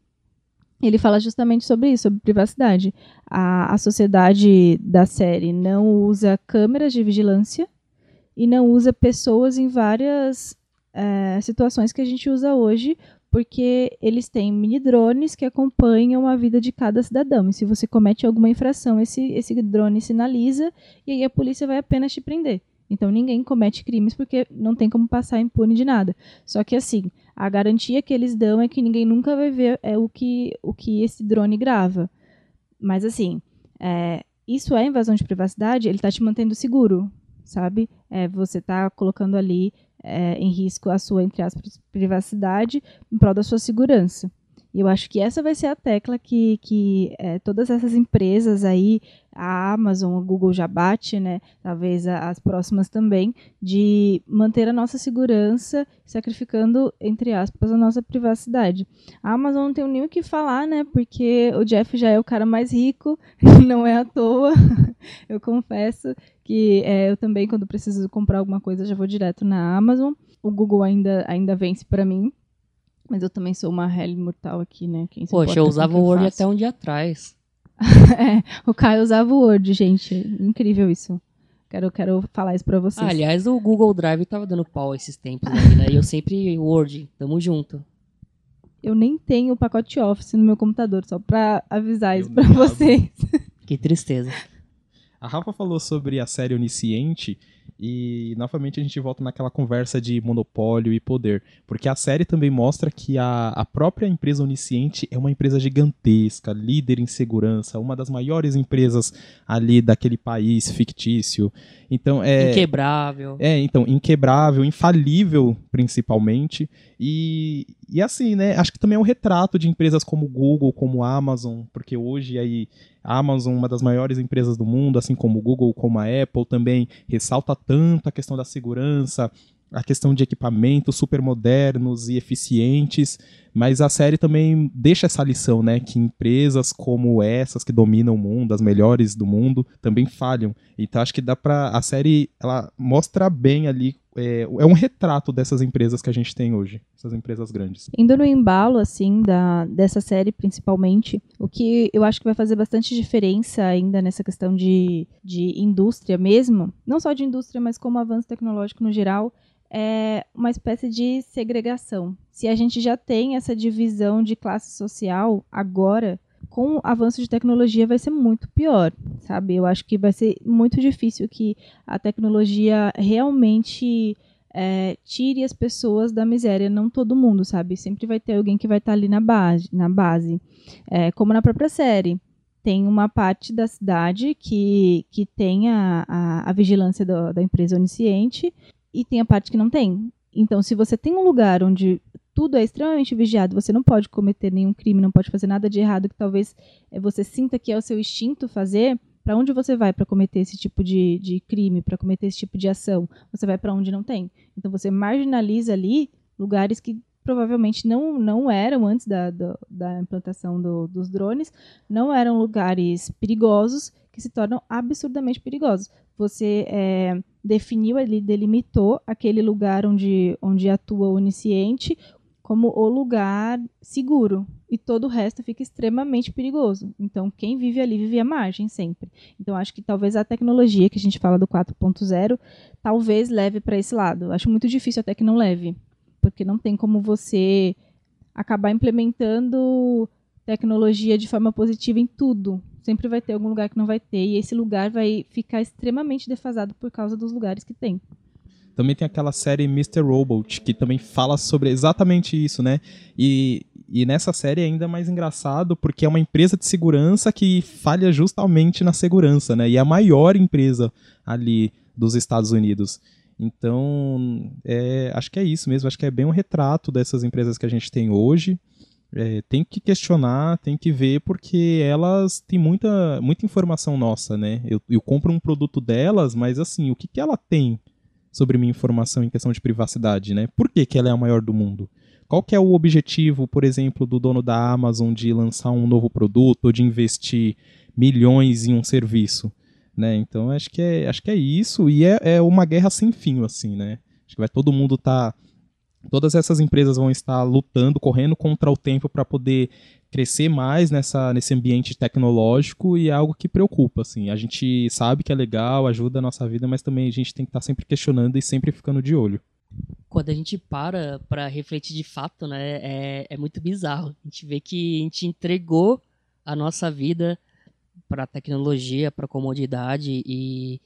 [SPEAKER 4] Ele fala justamente sobre isso, sobre privacidade. A, a sociedade da série não usa câmeras de vigilância e não usa pessoas em várias é, situações que a gente usa hoje, porque eles têm mini drones que acompanham a vida de cada cidadão. E se você comete alguma infração, esse, esse drone sinaliza e aí a polícia vai apenas te prender. Então ninguém comete crimes porque não tem como passar impune de nada. Só que assim, a garantia que eles dão é que ninguém nunca vai ver é o que, o que esse drone grava. Mas assim, é, isso é invasão de privacidade, ele está te mantendo seguro, sabe? É, você está colocando ali é, em risco a sua, entre aspas, privacidade em prol da sua segurança. E eu acho que essa vai ser a tecla que, que é, todas essas empresas aí, a Amazon, o Google já bate, né? Talvez as próximas também, de manter a nossa segurança, sacrificando, entre aspas, a nossa privacidade. A Amazon não tem nem o que falar, né? Porque o Jeff já é o cara mais rico, não é à toa. eu confesso que é, eu também, quando preciso comprar alguma coisa, já vou direto na Amazon. O Google ainda, ainda vence para mim, mas eu também sou uma réis mortal aqui, né?
[SPEAKER 5] Quem Poxa, eu usava o Word até um dia atrás.
[SPEAKER 4] é, o Caio usava o Word, gente. Incrível isso. Quero, quero falar isso pra vocês.
[SPEAKER 5] Ah, aliás, o Google Drive tava dando pau esses tempos aí, né? E eu sempre Word, tamo junto.
[SPEAKER 4] Eu nem tenho o pacote Office no meu computador, só pra avisar eu isso pra vocês.
[SPEAKER 5] Que tristeza.
[SPEAKER 3] A Rafa falou sobre a série Onisciente e novamente a gente volta naquela conversa de monopólio e poder. Porque a série também mostra que a, a própria empresa onisciente é uma empresa gigantesca, líder em segurança, uma das maiores empresas ali daquele país fictício. Então é.
[SPEAKER 5] Inquebrável.
[SPEAKER 3] É, então, inquebrável, infalível, principalmente. E, e assim, né? Acho que também é um retrato de empresas como Google, como Amazon, porque hoje aí a Amazon, uma das maiores empresas do mundo, assim como Google, como a Apple, também ressalta tanto a questão da segurança, a questão de equipamentos super modernos e eficientes, mas a série também deixa essa lição, né, que empresas como essas que dominam o mundo, as melhores do mundo, também falham. Então acho que dá para a série ela mostra bem ali é, é, um retrato dessas empresas que a gente tem hoje, essas empresas grandes.
[SPEAKER 4] Indo no embalo, assim, da, dessa série, principalmente, o que eu acho que vai fazer bastante diferença ainda nessa questão de, de indústria mesmo, não só de indústria, mas como avanço tecnológico no geral, é uma espécie de segregação. Se a gente já tem essa divisão de classe social agora, com o avanço de tecnologia vai ser muito pior, sabe? Eu acho que vai ser muito difícil que a tecnologia realmente é, tire as pessoas da miséria, não todo mundo, sabe? Sempre vai ter alguém que vai estar ali na base, na base. É, como na própria série. Tem uma parte da cidade que, que tem a, a, a vigilância do, da empresa onisciente e tem a parte que não tem. Então, se você tem um lugar onde tudo é extremamente vigiado, você não pode cometer nenhum crime, não pode fazer nada de errado que talvez eh, você sinta que é o seu instinto fazer, para onde você vai para cometer esse tipo de, de crime, para cometer esse tipo de ação? Você vai para onde não tem. Então você marginaliza ali lugares que provavelmente não, não eram, antes da, da, da implantação do, dos drones, não eram lugares perigosos que se tornam absurdamente perigosos. Você é, definiu ali, delimitou aquele lugar onde, onde atua o onisciente como o lugar seguro e todo o resto fica extremamente perigoso. Então, quem vive ali vive à margem sempre. Então, acho que talvez a tecnologia que a gente fala do 4.0 talvez leve para esse lado. Acho muito difícil até que não leve, porque não tem como você acabar implementando tecnologia de forma positiva em tudo. Sempre vai ter algum lugar que não vai ter, e esse lugar vai ficar extremamente defasado por causa dos lugares que tem.
[SPEAKER 3] Também tem aquela série Mr. Robot, que também fala sobre exatamente isso, né? E, e nessa série é ainda mais engraçado porque é uma empresa de segurança que falha justamente na segurança, né? E é a maior empresa ali dos Estados Unidos. Então, é, acho que é isso mesmo. Acho que é bem um retrato dessas empresas que a gente tem hoje. É, tem que questionar, tem que ver, porque elas têm muita, muita informação nossa, né? Eu, eu compro um produto delas, mas assim, o que, que ela tem sobre minha informação em questão de privacidade, né? Por que, que ela é a maior do mundo? Qual que é o objetivo, por exemplo, do dono da Amazon de lançar um novo produto ou de investir milhões em um serviço? Né? Então acho que é, acho que é isso e é, é uma guerra sem fim, assim, né? Acho que vai todo mundo estar tá todas essas empresas vão estar lutando, correndo contra o tempo para poder crescer mais nessa, nesse ambiente tecnológico e é algo que preocupa, assim. A gente sabe que é legal, ajuda a nossa vida, mas também a gente tem que estar tá sempre questionando e sempre ficando de olho.
[SPEAKER 5] Quando a gente para para refletir de fato, né, é, é muito bizarro. A gente vê que a gente entregou a nossa vida para tecnologia, para a comodidade e,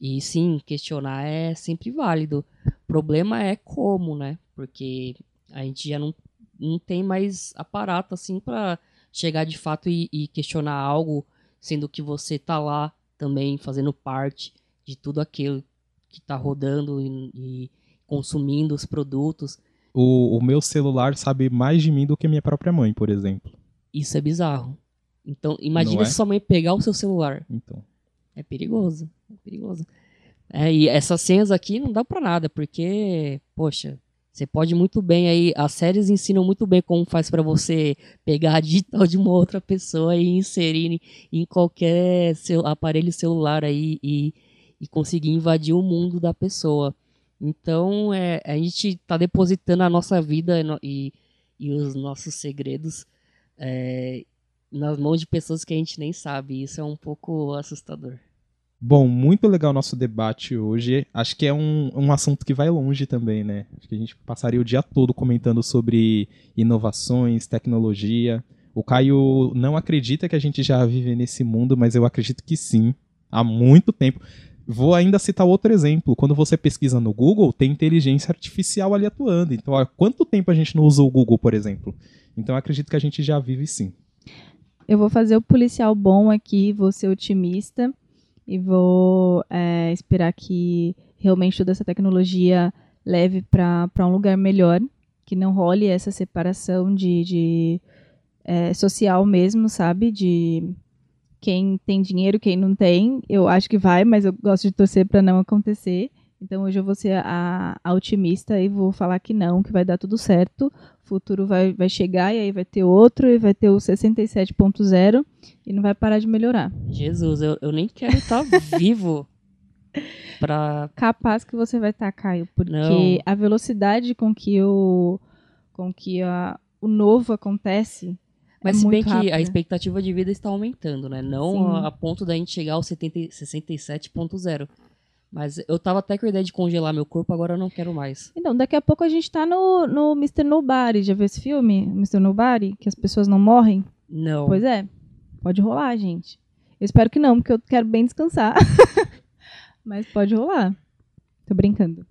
[SPEAKER 5] e sim, questionar é sempre válido. O problema é como, né? Porque a gente já não, não tem mais aparato assim para chegar de fato e, e, questionar algo, sendo que você está lá também fazendo parte de tudo aquilo que está rodando e, e, consumindo os produtos.
[SPEAKER 3] O, o meu celular sabe mais de mim do que minha própria mãe, por exemplo.
[SPEAKER 5] Isso é bizarro. Então, imagina é? se sua mãe pegar o seu celular.
[SPEAKER 3] Então.
[SPEAKER 5] É perigoso. Perigoso. É, e essas senhas aqui não dá pra nada, porque, poxa, você pode muito bem aí. As séries ensinam muito bem como faz para você pegar a digital de uma outra pessoa e inserir em qualquer seu aparelho celular aí e, e conseguir invadir o mundo da pessoa. Então, é, a gente está depositando a nossa vida e, e os nossos segredos é, nas mãos de pessoas que a gente nem sabe. Isso é um pouco assustador.
[SPEAKER 3] Bom, muito legal o nosso debate hoje. Acho que é um, um assunto que vai longe também, né? Acho que a gente passaria o dia todo comentando sobre inovações, tecnologia. O Caio não acredita que a gente já vive nesse mundo, mas eu acredito que sim, há muito tempo. Vou ainda citar outro exemplo. Quando você pesquisa no Google, tem inteligência artificial ali atuando. Então, há quanto tempo a gente não usou o Google, por exemplo? Então, acredito que a gente já vive sim.
[SPEAKER 4] Eu vou fazer o policial bom aqui, vou ser otimista e vou é, esperar que realmente toda essa tecnologia leve para um lugar melhor, que não role essa separação de, de é, social mesmo, sabe? De quem tem dinheiro, quem não tem. Eu acho que vai, mas eu gosto de torcer para não acontecer. Então hoje eu vou ser a, a, otimista e vou falar que não, que vai dar tudo certo. Futuro vai, vai chegar e aí vai ter outro e vai ter o 67.0 e não vai parar de melhorar.
[SPEAKER 5] Jesus, eu, eu nem quero estar vivo para
[SPEAKER 4] Capaz que você vai estar, Caio, porque não. a velocidade com que o, com que a, o novo acontece
[SPEAKER 5] mas
[SPEAKER 4] é
[SPEAKER 5] se bem
[SPEAKER 4] rápido.
[SPEAKER 5] que a expectativa de vida está aumentando, né? Não a, a, ponto da gente chegar ao 67.0. Mas eu tava até com a ideia de congelar meu corpo, agora eu não quero mais.
[SPEAKER 4] Então, daqui a pouco a gente tá no, no Mr. Nobody. Já viu esse filme? Mr. Nobody? Que as pessoas não morrem?
[SPEAKER 5] Não.
[SPEAKER 4] Pois é. Pode rolar, gente. Eu espero que não, porque eu quero bem descansar. Mas pode rolar. Tô brincando.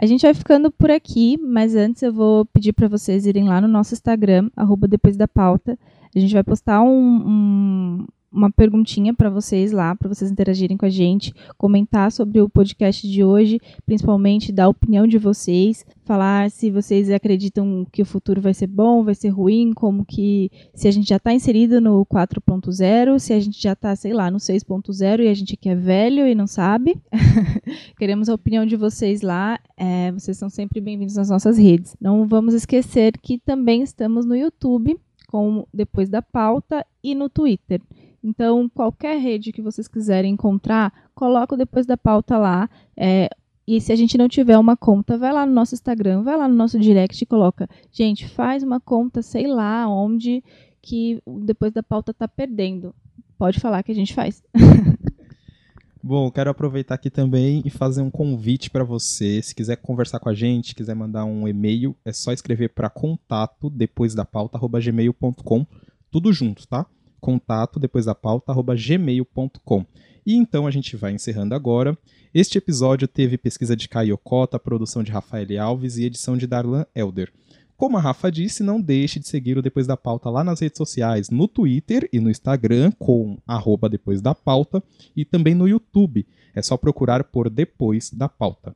[SPEAKER 4] A gente vai ficando por aqui, mas antes eu vou pedir para vocês irem lá no nosso Instagram, arroba depois da pauta. A gente vai postar um, um, uma perguntinha para vocês lá, para vocês interagirem com a gente, comentar sobre o podcast de hoje, principalmente dar a opinião de vocês, falar se vocês acreditam que o futuro vai ser bom, vai ser ruim, como que se a gente já está inserido no 4.0, se a gente já está, sei lá, no 6.0 e a gente aqui é velho e não sabe. Queremos a opinião de vocês lá. É, vocês são sempre bem-vindos nas nossas redes. Não vamos esquecer que também estamos no YouTube com depois da pauta e no Twitter. Então, qualquer rede que vocês quiserem encontrar, coloca depois da pauta lá. É, e se a gente não tiver uma conta, vai lá no nosso Instagram, vai lá no nosso direct e coloca. Gente, faz uma conta, sei lá onde que depois da pauta tá perdendo. Pode falar que a gente faz.
[SPEAKER 3] Bom, quero aproveitar aqui também e fazer um convite para você. Se quiser conversar com a gente, quiser mandar um e-mail, é só escrever para contato depois da pauta@gmail.com, tudo junto, tá? Contato depois da pauta@gmail.com. E então a gente vai encerrando agora. Este episódio teve pesquisa de Caio Cota, produção de Rafael Alves e edição de Darlan Elder. Como a Rafa disse, não deixe de seguir o Depois da Pauta lá nas redes sociais, no Twitter e no Instagram, com arroba Depois da Pauta, e também no YouTube. É só procurar por Depois da Pauta.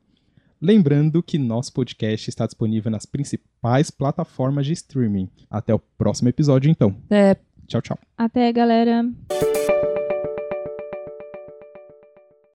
[SPEAKER 3] Lembrando que nosso podcast está disponível nas principais plataformas de streaming. Até o próximo episódio, então.
[SPEAKER 5] É.
[SPEAKER 3] Tchau, tchau.
[SPEAKER 4] Até, galera.